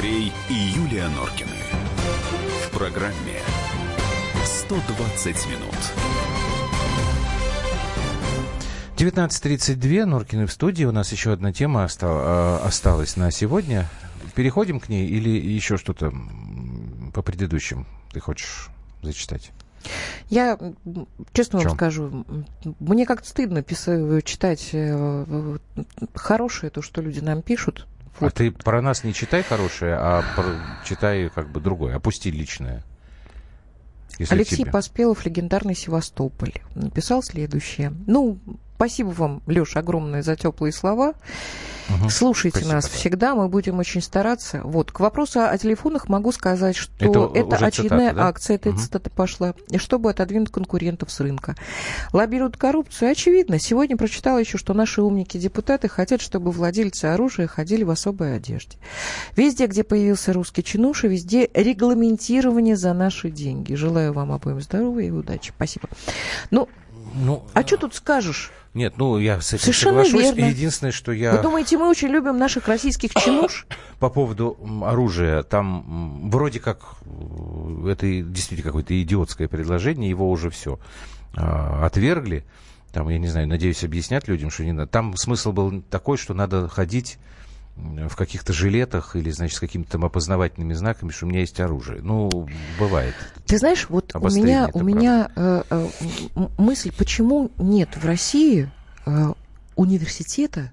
Андрей и Юлия Норкины. В программе 120 минут. 19.32, Норкины в студии. У нас еще одна тема оста- осталась на сегодня. Переходим к ней или еще что-то по предыдущим ты хочешь зачитать? Я честно вам скажу, мне как-то стыдно писать, читать э, хорошее то, что люди нам пишут. Вот. А ты про нас не читай хорошее, а про, читай как бы другое. Опусти личное. Алексей тебе. Поспелов, легендарный Севастополь, написал следующее. Ну, спасибо вам, Леша, огромное за теплые слова. Угу. Слушайте Спасибо, нас да. всегда, мы будем очень стараться. Вот, к вопросу о телефонах могу сказать, что это, это очередная цитата, да? акция, эта угу. цитата пошла, чтобы отодвинуть конкурентов с рынка. Лоббируют коррупцию, очевидно. Сегодня прочитала еще, что наши умники-депутаты хотят, чтобы владельцы оружия ходили в особой одежде. Везде, где появился русский чинуша, везде регламентирование за наши деньги. Желаю вам обоим здоровья и удачи. Спасибо. Ну, ну а что тут скажешь? Нет, ну я с этим Совершенно соглашусь. Верно. Единственное, что я... Вы думаете, мы очень любим наших российских чинуш? По поводу оружия, там вроде как э, это действительно какое-то идиотское предложение, его уже все а, отвергли. Там, я не знаю, надеюсь, объяснять людям, что не надо. Там смысл был такой, что надо ходить в каких-то жилетах или, значит, с какими-то там опознавательными знаками, что у меня есть оружие. Ну, бывает. Ты знаешь, вот у меня, у меня э, э, мысль, почему нет в России э, университета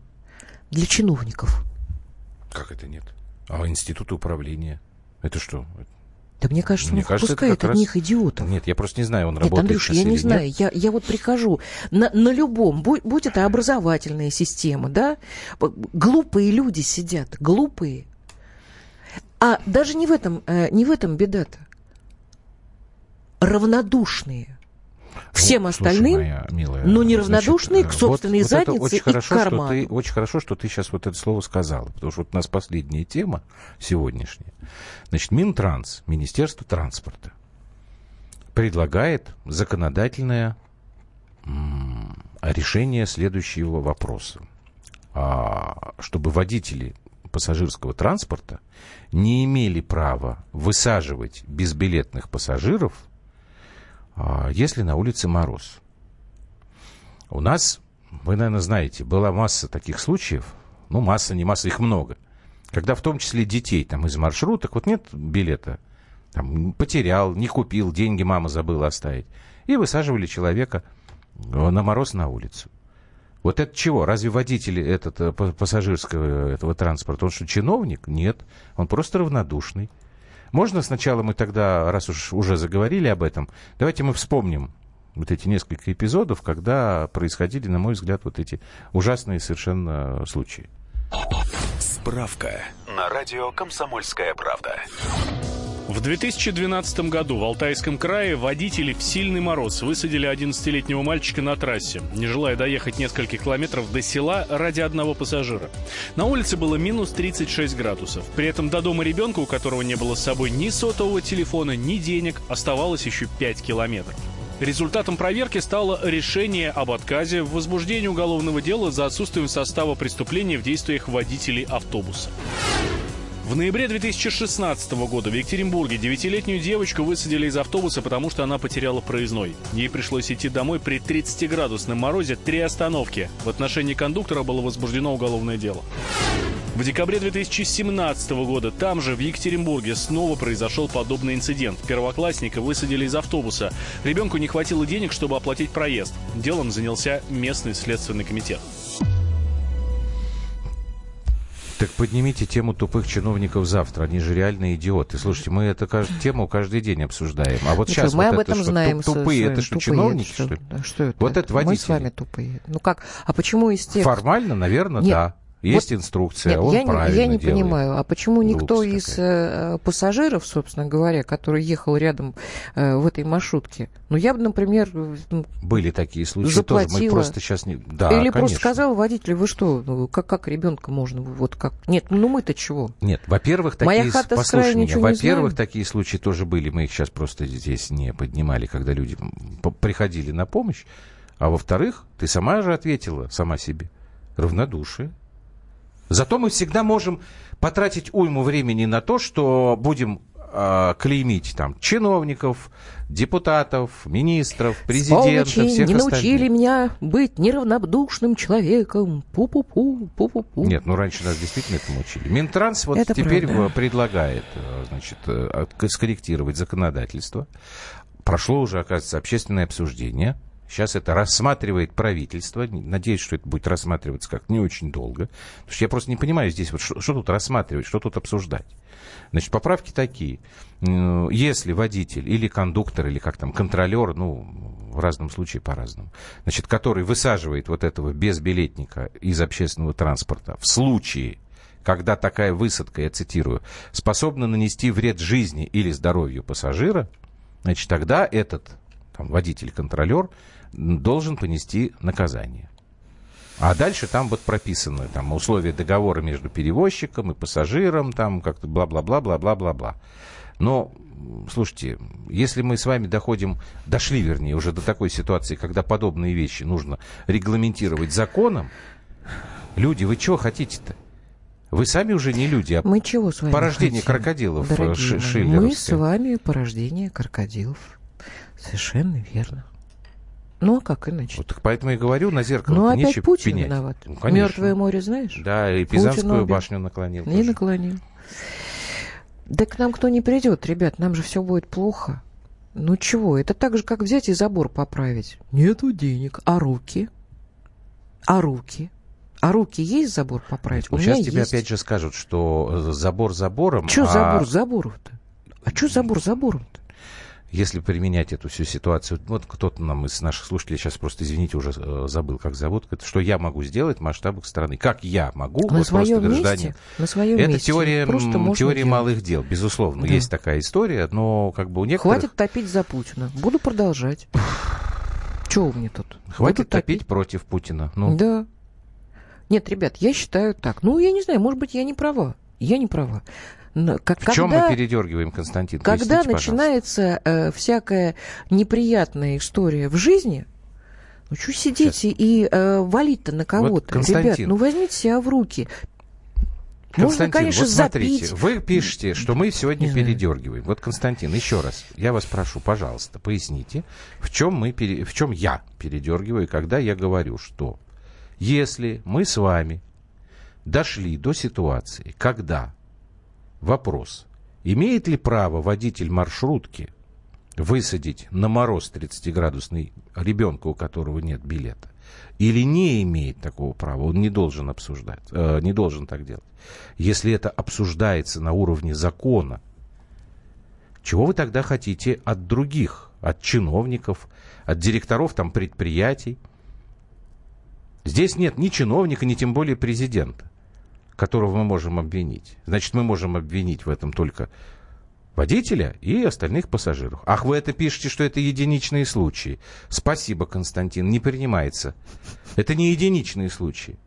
для чиновников? Как это нет? А институт управления? Это что? Да мне кажется, мне он кажется, пускает от раз... них идиотов. Нет, я просто не знаю, он нет, работает Андрюш, я не знаю. Я, я вот прихожу на, на любом, будь, будь это образовательная система, да, глупые люди сидят, глупые. А даже не в этом, э, не в этом беда-то. Равнодушные всем ну, остальным, слушай, моя милая, но неравнодушные значит, к собственной вот, заднице вот очень и хорошо, к карману. Что ты, очень хорошо, что ты сейчас вот это слово сказала, потому что вот у нас последняя тема сегодняшняя. Значит, Минтранс, Министерство транспорта, предлагает законодательное решение следующего вопроса. А, чтобы водители пассажирского транспорта не имели права высаживать безбилетных пассажиров – если на улице мороз. У нас, вы, наверное, знаете, была масса таких случаев, ну, масса, не масса, их много, когда в том числе детей там из маршруток, вот нет билета, там, потерял, не купил, деньги мама забыла оставить, и высаживали человека э, на мороз на улицу. Вот это чего? Разве водитель этот, э, пассажирского этого транспорта, он что, чиновник? Нет, он просто равнодушный. Можно сначала мы тогда, раз уж уже заговорили об этом, давайте мы вспомним вот эти несколько эпизодов, когда происходили, на мой взгляд, вот эти ужасные совершенно случаи. Справка на радио «Комсомольская правда». В 2012 году в Алтайском крае водители в сильный мороз высадили 11-летнего мальчика на трассе, не желая доехать несколько километров до села ради одного пассажира. На улице было минус 36 градусов. При этом до дома ребенка, у которого не было с собой ни сотового телефона, ни денег, оставалось еще 5 километров. Результатом проверки стало решение об отказе в возбуждении уголовного дела за отсутствием состава преступления в действиях водителей автобуса. В ноябре 2016 года в Екатеринбурге девятилетнюю девочку высадили из автобуса, потому что она потеряла проездной. Ей пришлось идти домой при 30-градусном морозе три остановки. В отношении кондуктора было возбуждено уголовное дело. В декабре 2017 года там же, в Екатеринбурге, снова произошел подобный инцидент. Первоклассника высадили из автобуса. Ребенку не хватило денег, чтобы оплатить проезд. Делом занялся местный следственный комитет. Так поднимите тему тупых чиновников завтра. Они же реальные идиоты. Слушайте, мы эту тему каждый день обсуждаем. А вот ну, сейчас мы вот об этом что, знаем. Тупые, это что, тупые, чиновники, что, что ли? Что это? Вот это водители. Мы с вами тупые. Ну как? А почему из тех... Формально, наверное, Нет. да. Есть вот, инструкция, нет, он я правильно не, Я не делает. понимаю, а почему никто из э, пассажиров, собственно говоря, который ехал рядом э, в этой маршрутке, ну я бы, например, ну, были такие случаи заплатила. тоже. Мы просто сейчас не, да, или конечно. просто сказал водителю, вы что, ну, как как ребенка можно, вот как? Нет, ну мы-то чего? Нет, во-первых, такие, Моя хата послушай меня, во-первых, такие случаи тоже были, мы их сейчас просто здесь не поднимали, когда люди приходили на помощь, а во-вторых, ты сама же ответила сама себе равнодушие. Зато мы всегда можем потратить уйму времени на то, что будем э, клеймить там чиновников, депутатов, министров, президента, Сволочи всех не остальных. научили меня быть неравнодушным человеком. Пу-пу-пу, пу-пу-пу. Нет, ну раньше нас действительно этому учили. Минтранс вот Это теперь правда. э, предлагает, э, значит, э, скорректировать законодательство. Прошло уже, оказывается, общественное обсуждение. Сейчас это рассматривает правительство. Надеюсь, что это будет рассматриваться как не очень долго. Потому что я просто не понимаю здесь, вот что, что тут рассматривать, что тут обсуждать. Значит, поправки такие. Если водитель или кондуктор, или как там, контролер, ну, в разном случае по-разному, значит, который высаживает вот этого безбилетника из общественного транспорта в случае, когда такая высадка, я цитирую, способна нанести вред жизни или здоровью пассажира, значит, тогда этот там, водитель-контролер должен понести наказание. А дальше там вот прописаны там, условия договора между перевозчиком и пассажиром, там как-то бла-бла-бла-бла-бла-бла-бла. Но, слушайте, если мы с вами доходим, дошли, вернее, уже до такой ситуации, когда подобные вещи нужно регламентировать законом, люди, вы чего хотите-то? Вы сами уже не люди, а Мы чего с вами порождение хотим, крокодилов э, ши- мои? Мы шиллеровское. с вами порождение крокодилов. Совершенно верно. Ну, а как иначе? Вот так поэтому и говорю, на зеркало ну, опять нечего Путин пенять. виноват. Ну, конечно. Мертвое море знаешь? Да, и Пизанскую башню наклонил. Не тоже. наклонил. Да к нам кто не придет, ребят, нам же все будет плохо. Ну чего, это так же, как взять и забор поправить. Нету денег. А руки? А руки? А руки есть забор поправить? У Сейчас тебе есть. опять же скажут, что э, забор забором, Че а забор забором-то? А что забор забором-то? Если применять эту всю ситуацию, вот кто-то нам из наших слушателей сейчас просто, извините, уже э, забыл, как зовут, что я могу сделать в масштабах страны? Как я могу, На вот просто своем гражданин. месте? На своем Это месте. теория, Просто теория малых дел, безусловно, Да. есть такая история, но как бы у некоторых... Хватит топить за Путина. Буду продолжать. Чего мне тут? Хватит Буду топить против Путина. Ну, Да. Нет, ребят, я считаю так. Ну, я не знаю, может быть, я не права. Я не права. Как- в чем когда- мы передергиваем, Константин? Когда Поясните, начинается э, всякая неприятная история в жизни, ну что сидеть и, и, э, валить-то на кого-то? Константин. Ребят, ну возьмите себя в руки. Можно, Константин, конечно, вот смотрите, запить. вы пишете, что мы сегодня Не передергиваем. Вот, Константин, еще раз, я вас прошу, пожалуйста, поясните, в чем, мы пере- в чем я передергиваю, когда я говорю, что если мы с вами дошли до ситуации, когда вопрос, имеет ли право водитель маршрутки высадить на мороз 30-градусный ребенка, у которого нет билета, или не имеет такого права, он не должен обсуждать, э, не должен так делать. Если это обсуждается на уровне закона, чего вы тогда хотите от других, от чиновников, от директоров там предприятий? Здесь нет ни чиновника, ни тем более президента, которого мы можем обвинить. Значит, мы можем обвинить в этом только водителя и остальных пассажиров. Ах, вы это пишете, что это единичные случаи. Спасибо, Константин, не принимается. Это не единичные случаи.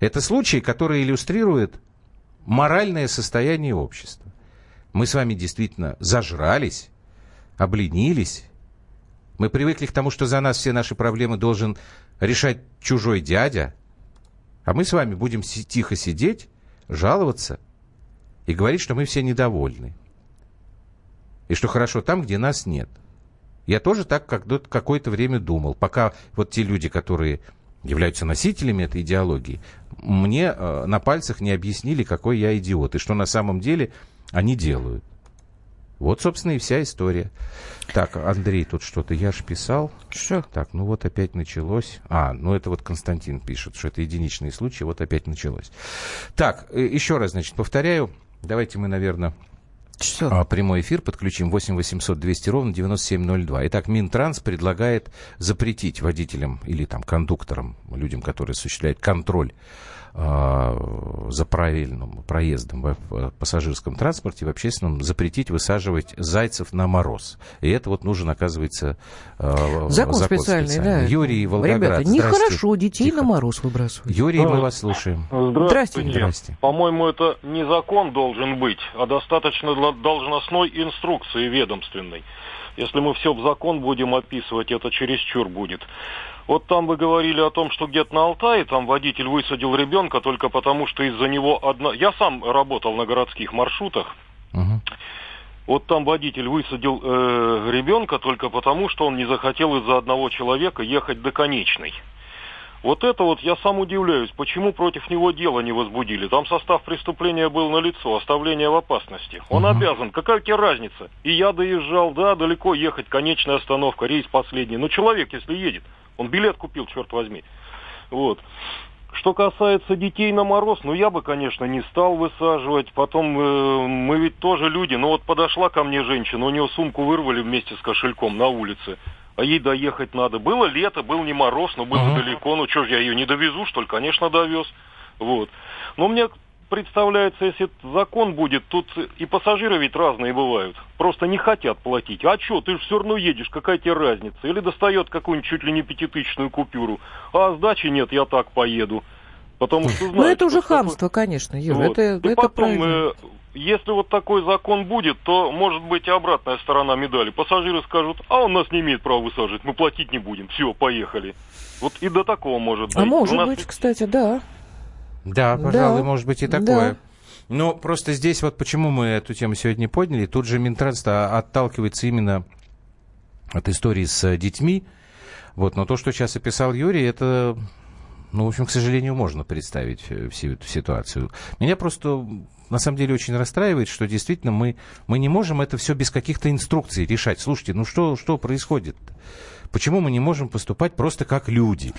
Это случаи, которые иллюстрируют моральное состояние общества. Мы с вами действительно зажрались, обленились. Мы привыкли к тому, что за нас все наши проблемы должен решать чужой дядя. А мы с вами будем тихо сидеть, жаловаться и говорить, что мы все недовольны. И что хорошо там, где нас нет. Я тоже так как какое-то время думал, пока вот те люди, которые являются носителями этой идеологии, мне э, на пальцах не объяснили, какой я идиот, и что на самом деле они делают. Вот, собственно, и вся история. Так, Андрей, тут что-то я ж писал. Что? Так, ну вот опять началось. А, ну это вот Константин пишет, что это единичные случаи, вот опять началось. Так, э, еще раз, значит, повторяю. Давайте мы, наверное, а, прямой эфир подключим 8 800 200 ровно 9702. Итак, Минтранс предлагает запретить водителям или там кондукторам, людям, которые осуществляют контроль за правильным проездом в пассажирском транспорте, в общественном, запретить высаживать зайцев на мороз. И это вот нужен, оказывается, а, Закон, специальный, да. Юрий Волгоград. Ребята, нехорошо детей Тихо. на мороз выбрасывать. Юрий, мы Да. вас слушаем. Здравствуйте. Здрасте. По-моему, это не закон должен быть, а достаточно должностной инструкции ведомственной. Если мы все в закон будем описывать, это чересчур будет. Вот там вы говорили о том, что где-то на Алтае там водитель высадил ребенка только потому, что из-за него одна... Я сам работал на городских маршрутах. Угу. Вот там водитель высадил э, ребенка только потому, что он не захотел из-за одного человека ехать до конечной. Вот это вот я сам удивляюсь, почему против него дело не возбудили. Там состав преступления был на лицо, оставление в опасности. Он угу. обязан. Какая тебе разница? И я доезжал, да, далеко ехать, конечная остановка, рейс последний. Но человек, если едет, он билет купил, черт возьми. Вот. Что касается детей на мороз, ну я бы, конечно, не стал высаживать. Потом э, мы ведь тоже люди. Ну вот подошла ко мне женщина, у нее сумку вырвали вместе с кошельком на улице. А ей доехать надо. Было лето, был не мороз, но было uh-huh. далеко. Ну что ж, я ее не довезу, что ли? Конечно, довез. Вот. Но мне представляется, если закон будет, тут и пассажиры ведь разные бывают. Просто не хотят платить. А что, ты же все равно едешь, какая тебе разница? Или достает какую-нибудь чуть ли не пятитысячную купюру. А сдачи нет, я так поеду. Потому что знает, Ну это уже хамство, такой... конечно, Юр, вот. это, и это потом, правильно. Э, если вот такой закон будет, то может быть и обратная сторона медали. Пассажиры скажут, а он нас не имеет права высаживать, мы платить не будем, все, поехали. Вот и до такого может а быть. А может нас... быть, кстати, да. Да, пожалуй, да. может быть и такое. Да. Но просто здесь вот почему мы эту тему сегодня подняли. Тут же Минтранс отталкивается именно от истории с детьми. Вот, но то, что сейчас описал Юрий, это, ну, в общем, к сожалению, можно представить э, всю эту ситуацию. Меня просто на самом деле очень расстраивает, что действительно мы, мы не можем это все без каких-то инструкций решать. Слушайте, ну что, что происходит? Почему мы не можем поступать просто как люди?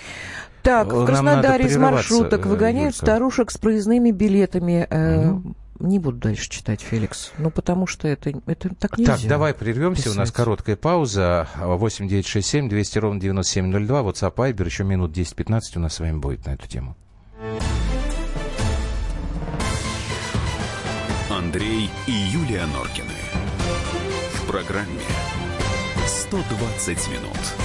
Так, в Краснодаре из маршруток э, выгоняют Юрка. старушек с проездными билетами. Угу. Не буду дальше читать, Феликс. Ну, потому что это, это так нельзя. Так, давай прервемся. Писать. У нас короткая пауза. 8 9 6 7 200 ровно 9702. WhatsApp, Viber. Еще минут 10-15 у нас с вами будет на эту тему. Андрей и Юлия Норкины. В программе 120 минут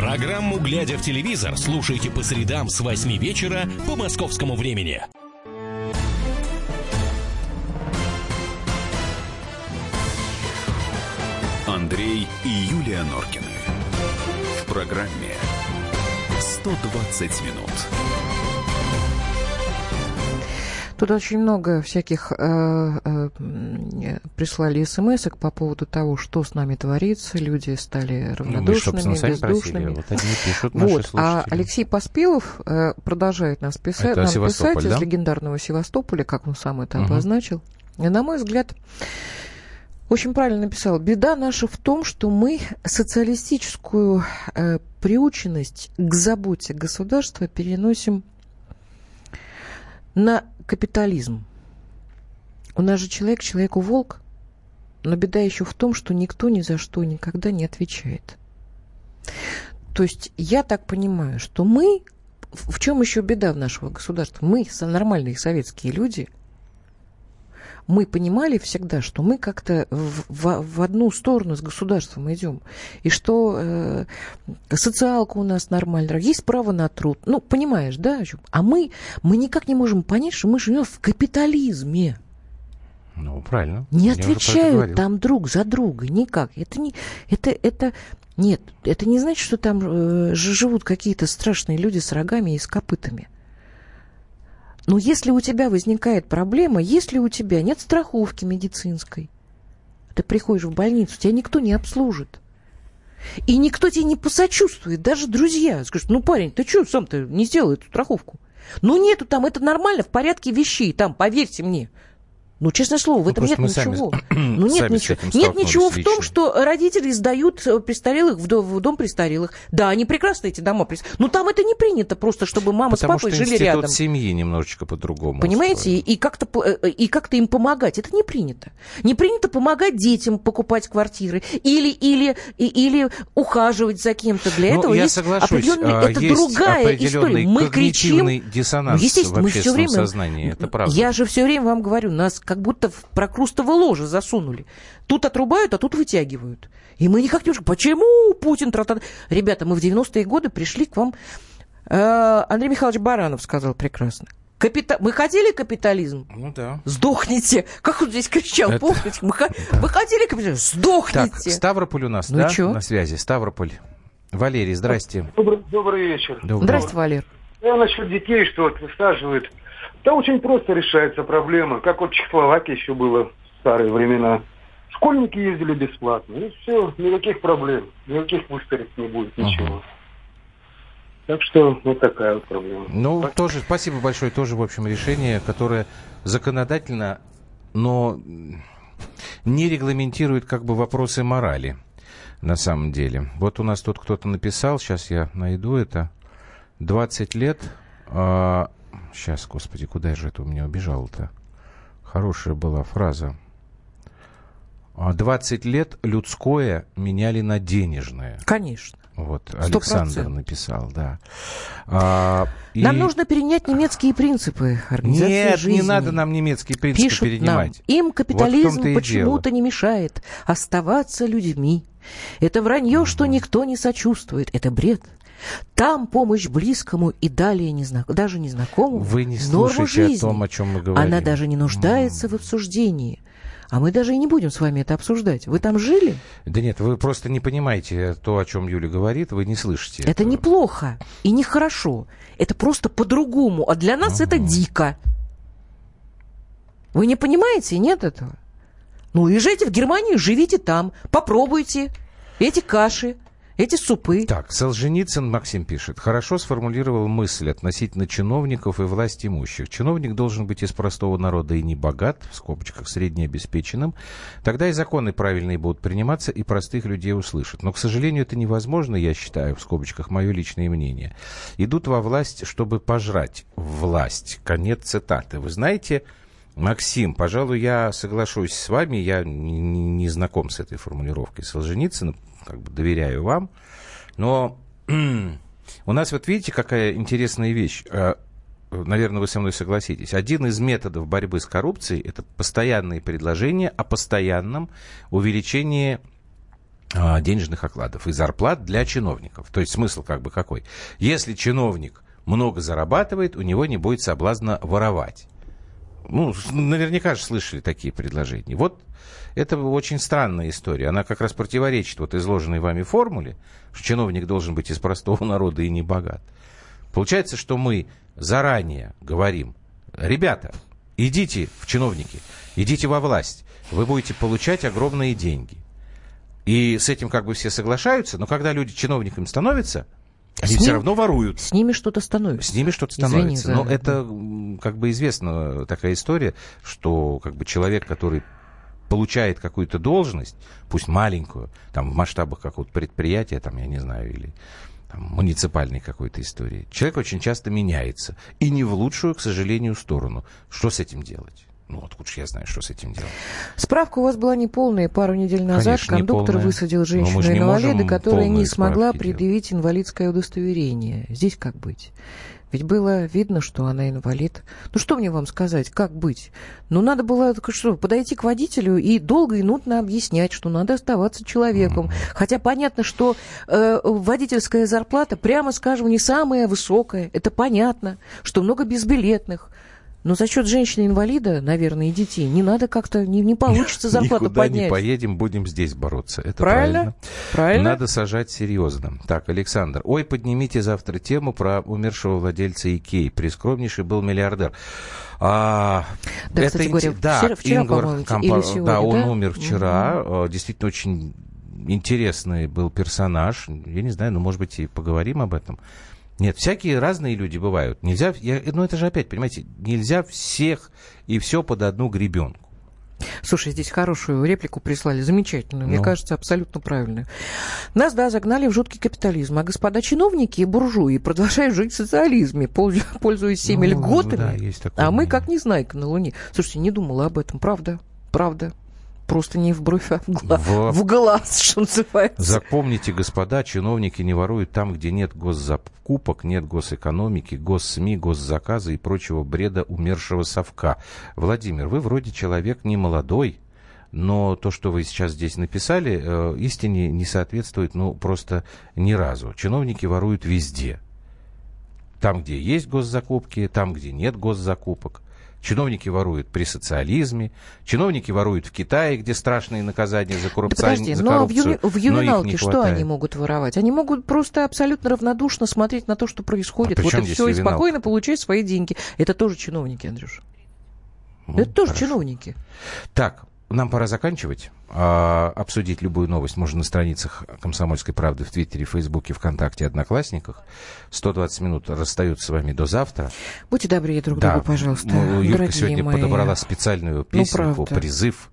Программу «Глядя в телевизор» слушайте по средам с 8 вечера по московскому времени. Андрей и Юлия Норкины. В программе «120 минут». Тут очень много всяких э, э, прислали смс по поводу того, что с нами творится. Люди стали равнодушными, ну, мы, бездушными. Вот, они пишут вот. А Алексей Поспелов э, продолжает нас писать, нам писать да? из легендарного Севастополя, как он сам это угу. обозначил. И, на мой взгляд, очень правильно написал. Беда наша в том, что мы социалистическую э, приученность к заботе государства переносим на капитализм. У нас же человек человеку волк, но беда еще в том, что никто ни за что никогда не отвечает. То есть я так понимаю, что мы, в чем еще беда в нашего государства? Мы, нормальные советские люди, мы понимали всегда, что мы как-то в, в, в одну сторону с государством идем, и что э, социалка у нас нормальная, есть право на труд. Ну, понимаешь, да? А мы, мы никак не можем понять, что мы живем в капитализме. Ну, правильно. Не Я отвечают там друг за друга никак. Это не... Это, это, нет, это не значит, что там э, живут какие-то страшные люди с рогами и с копытами. Но если у тебя возникает проблема, если у тебя нет страховки медицинской, ты приходишь в больницу, тебя никто не обслужит. И никто тебе не посочувствует, даже друзья. Скажут, ну, парень, ты что сам-то не сделал эту страховку? Ну, нету там, это нормально, в порядке вещей, там, поверьте мне. Ну, честное слово, в ну, этом нет ничего. Сами, ну, нет ничего. Нет ничего в том, что родители сдают э, престарелых в дом, в дом престарелых. Да, они прекрасно эти дома престарелых. Но там это не принято просто, чтобы мама Потому с папой жили рядом. семьи немножечко по-другому. Понимаете? И, и как-то э, и как-то им помогать. Это не принято. Не принято помогать детям покупать квартиры или или или ухаживать за кем-то. Для ну, этого я есть соглашусь. А, это есть другая история. Мы кричим. диссонанс ну, естественно, в мы все время. Сознании. Это правда. Я же все время вам говорю, нас как будто в прокрустово ложе засунули. Тут отрубают, а тут вытягивают. И мы никак не можем. Почему Путин... Тра-та... Ребята, мы в 90-е годы пришли к вам... Э, Андрей Михайлович Баранов сказал прекрасно. Капита... Мы хотели капитализм? Ну да. Сдохните. Как он здесь кричал, Это... помните? Мы, мы хотели капитализм? Сдохните. Так, Ставрополь у нас, ну, да, чё? на связи. Ставрополь. Валерий, здрасте. Добрый, добрый вечер. Добрый. Здрасте, Валер. Я насчет детей, что вот высаживают да очень просто решается проблема, как вот в Чехословакии еще было в старые времена. Школьники ездили бесплатно, и все, никаких проблем, никаких выстрелов не будет, ничего. Так что вот такая вот проблема. Ну, так? тоже, спасибо большое, тоже, в общем, решение, которое законодательно, но не регламентирует как бы вопросы морали на самом деле. Вот у нас тут кто-то написал, сейчас я найду это, 20 лет а, Сейчас, господи, куда же это у меня убежало-то? Хорошая была фраза. 20 а, лет людское меняли на денежное. Конечно. Вот, Александр 100%. написал, да. А, нам и... нужно перенять немецкие принципы организации Нет, жизни. не надо нам немецкие принципы Пишут перенимать. Нам, им капитализм вот почему-то не мешает оставаться людьми. Это вранье, mm-hmm. что никто не сочувствует. Это бред. Там помощь близкому и далее незнак... даже незнакомому. Вы не слушаете жизни. о том, о чем мы говорим. Она даже не нуждается mm. в обсуждении. А мы даже и не будем с вами это обсуждать. Вы там жили? Да нет, вы просто не понимаете то, о чем Юля говорит, вы не слышите. Это этого. неплохо и нехорошо. Это просто по-другому. А для нас uh-huh. это дико. Вы не понимаете, нет этого? Ну, езжайте в Германию, живите там, попробуйте эти каши, эти супы. Так, Солженицын Максим пишет. Хорошо сформулировал мысль относительно чиновников и власть имущих. Чиновник должен быть из простого народа и не богат, в скобочках среднеобеспеченным. Тогда и законы правильные будут приниматься, и простых людей услышат. Но, к сожалению, это невозможно, я считаю, в скобочках, мое личное мнение. Идут во власть, чтобы пожрать власть. Конец цитаты. Вы знаете, Максим, пожалуй, я соглашусь с вами, я не, не знаком с этой формулировкой Солженицына, как бы доверяю вам. Но у нас вот видите, какая интересная вещь. А, наверное, вы со мной согласитесь. Один из методов борьбы с коррупцией – это постоянные предложения о постоянном увеличении а, денежных окладов и зарплат для чиновников. То есть смысл как бы какой? Если чиновник много зарабатывает, у него не будет соблазна воровать. Ну, наверняка же слышали такие предложения. Вот это очень странная история. Она как раз противоречит вот изложенной вами формуле, что чиновник должен быть из простого народа и не богат. Получается, что мы заранее говорим, ребята, идите в чиновники, идите во власть, вы будете получать огромные деньги. И с этим как бы все соглашаются, но когда люди чиновниками становятся, они с все равно воруют. С ними что-то становится. С ними что-то становится. Извини, Но это как бы известна такая история, что как бы человек, который получает какую-то должность, пусть маленькую, там в масштабах какого-то предприятия, там, я не знаю, или там, муниципальной какой-то истории, человек очень часто меняется. И не в лучшую, к сожалению, сторону. Что с этим делать? Ну, откуда же я знаю, что с этим делать? Справка у вас была неполная. Пару недель назад Конечно, кондуктор неполная. высадил женщину-инвалида, которая не смогла предъявить инвалидское удостоверение. Здесь как быть? Ведь было видно, что она инвалид. Ну что мне вам сказать, как быть? Ну надо было что, подойти к водителю и долго и нудно объяснять, что надо оставаться человеком. Mm-hmm. Хотя понятно, что э, водительская зарплата, прямо скажем, не самая высокая. Это понятно, что много безбилетных. Но за счет женщины-инвалида, наверное, и детей, не надо как-то, не, не получится зарплату Никуда поднять. не поедем, будем здесь бороться. Это правильно? правильно? Правильно. Надо сажать серьезно. Так, Александр, ой, поднимите завтра тему про умершего владельца Икей. Прискромнейший был миллиардер. А, да, это, кстати говоря, да, вчера, вчера Ингвар Кампа, или сегодня, да, он умер вчера. Угу. Действительно, очень интересный был персонаж. Я не знаю, но, может быть, и поговорим об этом. Нет, всякие разные люди бывают. Нельзя, я, ну это же опять, понимаете, нельзя всех и все под одну гребенку. Слушай, здесь хорошую реплику прислали, замечательную, ну. мне кажется, абсолютно правильную. Нас, да, загнали в жуткий капитализм, а господа чиновники и буржуи продолжают жить в социализме, пользуясь всеми ну, льготами, да, а мы как не знайка на Луне. Слушайте, не думала об этом, правда, правда просто не в бровь, а в, гла... в... в глаз, что называется. Запомните, господа, чиновники не воруют там, где нет госзакупок, нет госэкономики, госсми, госзаказа и прочего бреда умершего совка. Владимир, вы вроде человек не молодой, но то, что вы сейчас здесь написали, э, истине не соответствует, ну, просто ни разу. Чиновники воруют везде. Там, где есть госзакупки, там, где нет госзакупок. Чиновники воруют при социализме, чиновники воруют в Китае, где страшные наказания за, коррупцию. Да подожди, за но коррупцию. В, ю, в ювеналке что они могут воровать? Они могут просто абсолютно равнодушно смотреть на то, что происходит. А вот и все, и спокойно получать свои деньги. Это тоже чиновники, Андрюш. Ну, Это тоже хорошо. чиновники. Так, нам пора заканчивать. А, обсудить любую новость можно на страницах «Комсомольской правды» в Твиттере, Фейсбуке, ВКонтакте, Одноклассниках. 120 минут расстаются с вами до завтра. Будьте добрее друг да. другу, пожалуйста. Ну, Юрка сегодня мои. подобрала специальную ну, песенку, ну, призыв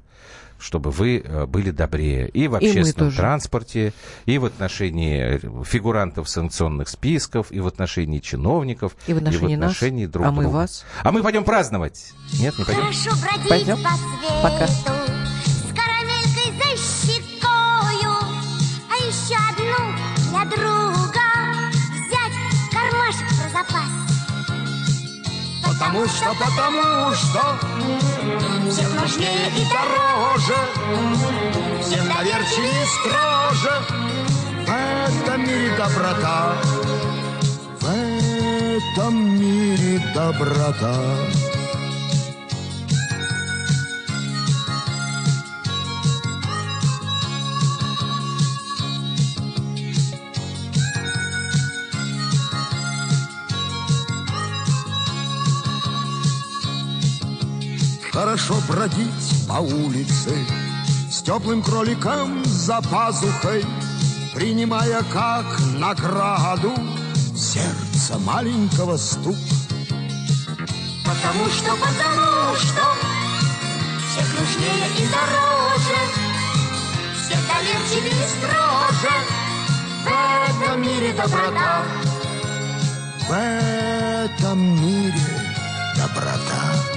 чтобы вы э, были добрее и в общественном и транспорте, и в отношении фигурантов санкционных списков, и в отношении чиновников, и в отношении, и в отношении нас, друг а друга. мы вас. А мы пойдем праздновать. Нет, не пойдем. Хорошо пойдем. По Пока. Потому что, потому что Всех нужнее и дороже Всех доверчивее и строже. В этом мире доброта В этом мире доброта Хорошо бродить по улице С теплым кроликом за пазухой Принимая как награду Сердце маленького стук. Потому что, потому что Всех нужнее и дороже Всех доверчивее и строже. В этом мире доброта. В этом мире доброта